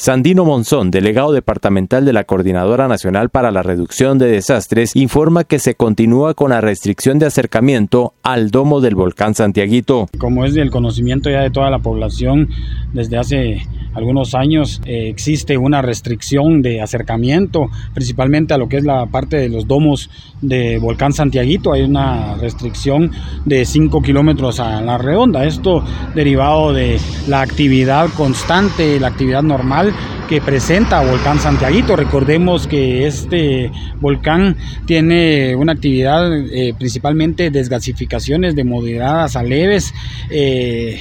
Sandino Monzón, delegado departamental de la Coordinadora Nacional para la Reducción de Desastres, informa que se continúa con la restricción de acercamiento al domo del volcán Santiaguito. Como es del conocimiento ya de toda la población, desde hace algunos años eh, existe una restricción de acercamiento, principalmente a lo que es la parte de los domos de Volcán Santiaguito. Hay una restricción de 5 kilómetros a la redonda. Esto derivado de la actividad constante, la actividad normal que presenta Volcán Santiaguito. Recordemos que este volcán tiene una actividad eh, principalmente desgasificaciones de moderadas a leves. Eh,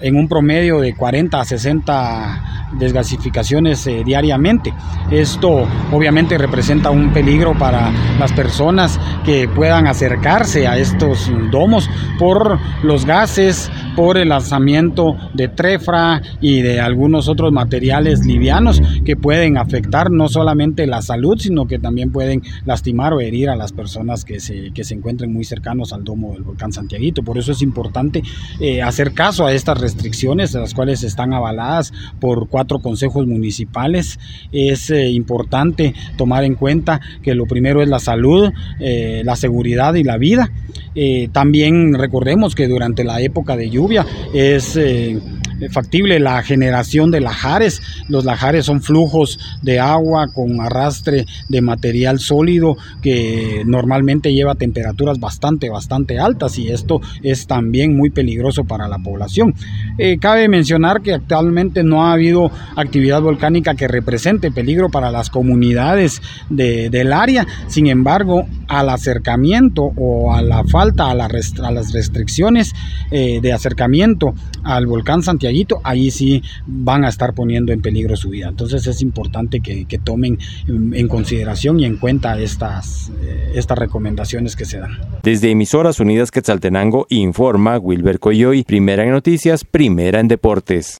en un promedio de 40 a 60 desgasificaciones eh, diariamente. Esto obviamente representa un peligro para las personas que puedan acercarse a estos domos por los gases, por el lanzamiento de trefra y de algunos otros materiales livianos que pueden afectar no solamente la salud, sino que también pueden lastimar o herir a las personas que se, que se encuentren muy cercanos al domo del volcán Santiaguito. Por eso es importante eh, hacer caso a estas restricciones, las cuales están avaladas por cuatro consejos municipales. Es eh, importante tomar en cuenta que lo primero es la salud, eh, la seguridad y la vida. también recordemos que durante la época de lluvia es eh, factible la generación de lajares. Los lajares son flujos de agua con arrastre de material sólido que normalmente lleva temperaturas bastante, bastante altas y esto es también muy peligroso para la población. Eh, cabe mencionar que actualmente no ha habido actividad volcánica que represente peligro para las comunidades del área. Sin embargo, al acercamiento o a la falta, a, las restricciones eh, de acercamiento al volcán Santiaguito, ahí sí van a estar poniendo en peligro su vida. Entonces es importante que, tomen en consideración y en cuenta estas, eh, estas recomendaciones que se dan. Desde Emisoras Unidas Quetzaltenango informa Wilber Coyoy, primera en noticias, primera en deportes.